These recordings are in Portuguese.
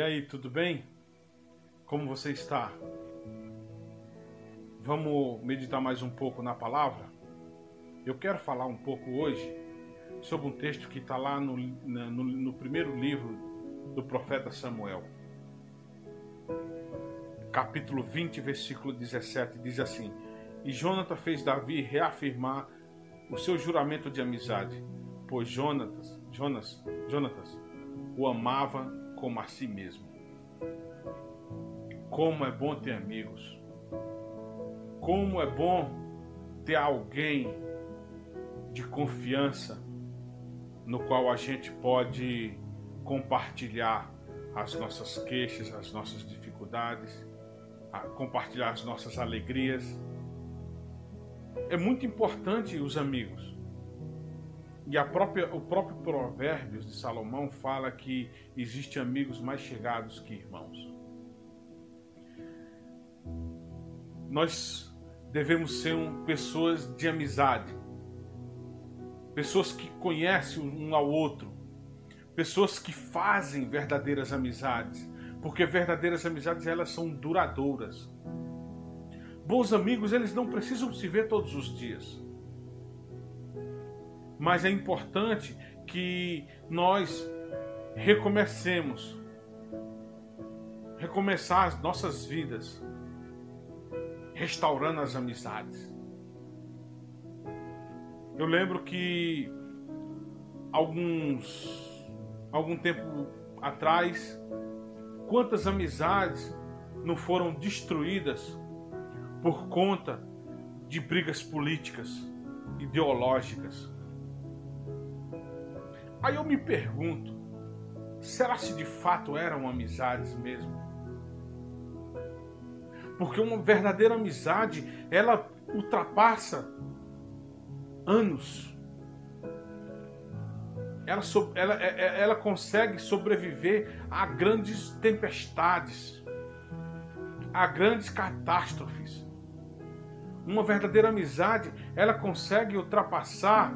aí, tudo bem? Como você está? Vamos meditar mais um pouco na palavra? Eu quero falar um pouco hoje sobre um texto que está lá no, no, no primeiro livro do profeta Samuel. Capítulo 20, versículo 17, diz assim: E Jonathan fez Davi reafirmar o seu juramento de amizade, pois Jonatas, Jonas, Jonatas o amava como a si mesmo. Como é bom ter amigos. Como é bom ter alguém de confiança no qual a gente pode compartilhar as nossas queixas, as nossas dificuldades, compartilhar as nossas alegrias. É muito importante os amigos. E a própria, o próprio Provérbios de Salomão fala que existem amigos mais chegados que irmãos. Nós devemos ser um, pessoas de amizade, pessoas que conhecem um ao outro, pessoas que fazem verdadeiras amizades, porque verdadeiras amizades elas são duradouras. Bons amigos, eles não precisam se ver todos os dias. Mas é importante que nós recomecemos recomeçar as nossas vidas restaurando as amizades. Eu lembro que alguns algum tempo atrás, quantas amizades não foram destruídas por conta de brigas políticas, ideológicas. Aí eu me pergunto, será se de fato eram amizades mesmo? Porque uma verdadeira amizade, ela ultrapassa anos ela, ela, é, é, ela consegue sobreviver a grandes tempestades, a grandes catástrofes. Uma verdadeira amizade, ela consegue ultrapassar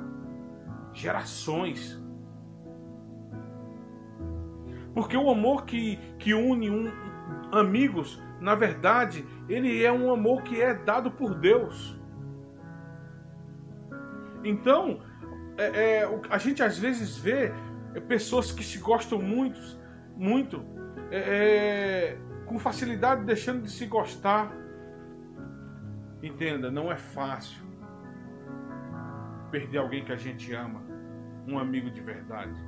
gerações. Porque o amor que, que une um, amigos, na verdade, ele é um amor que é dado por Deus. Então, é, é, a gente às vezes vê pessoas que se gostam muito, muito, é, é, com facilidade deixando de se gostar. Entenda, não é fácil perder alguém que a gente ama, um amigo de verdade.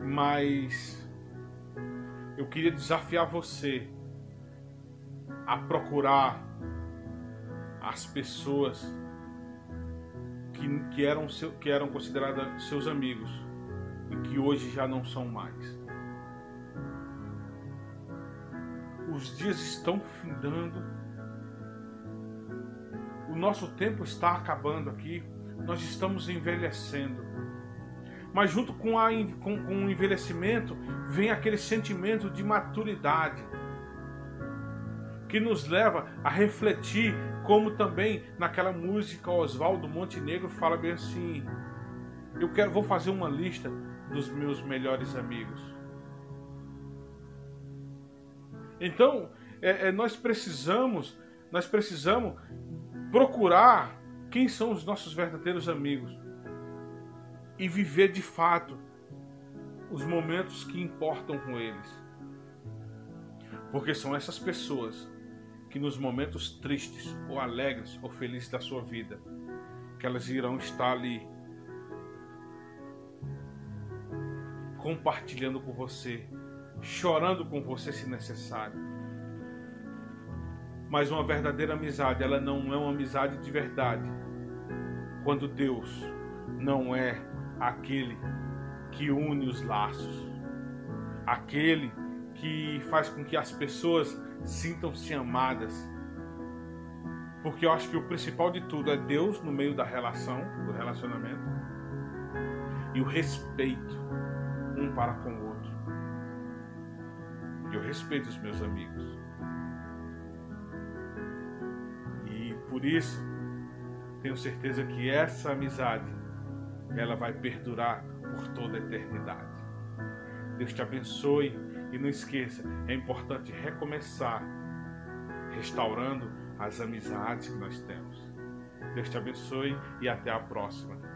Mas eu queria desafiar você a procurar as pessoas que, que, eram, seu, que eram consideradas seus amigos e que hoje já não são mais. Os dias estão findando, o nosso tempo está acabando aqui, nós estamos envelhecendo. Mas junto com, a, com, com o envelhecimento vem aquele sentimento de maturidade que nos leva a refletir, como também naquela música Oswaldo Montenegro fala bem assim: eu quero, vou fazer uma lista dos meus melhores amigos. Então, é, é, nós precisamos, nós precisamos procurar quem são os nossos verdadeiros amigos e viver de fato os momentos que importam com eles. Porque são essas pessoas que nos momentos tristes, ou alegres, ou felizes da sua vida, que elas irão estar ali compartilhando com você, chorando com você se necessário. Mas uma verdadeira amizade, ela não é uma amizade de verdade. Quando Deus não é aquele que une os laços, aquele que faz com que as pessoas sintam-se amadas. Porque eu acho que o principal de tudo é Deus no meio da relação, do relacionamento, e o respeito um para com o outro. Eu respeito os meus amigos. E por isso, tenho certeza que essa amizade ela vai perdurar por toda a eternidade. Deus te abençoe e não esqueça, é importante recomeçar restaurando as amizades que nós temos. Deus te abençoe e até a próxima.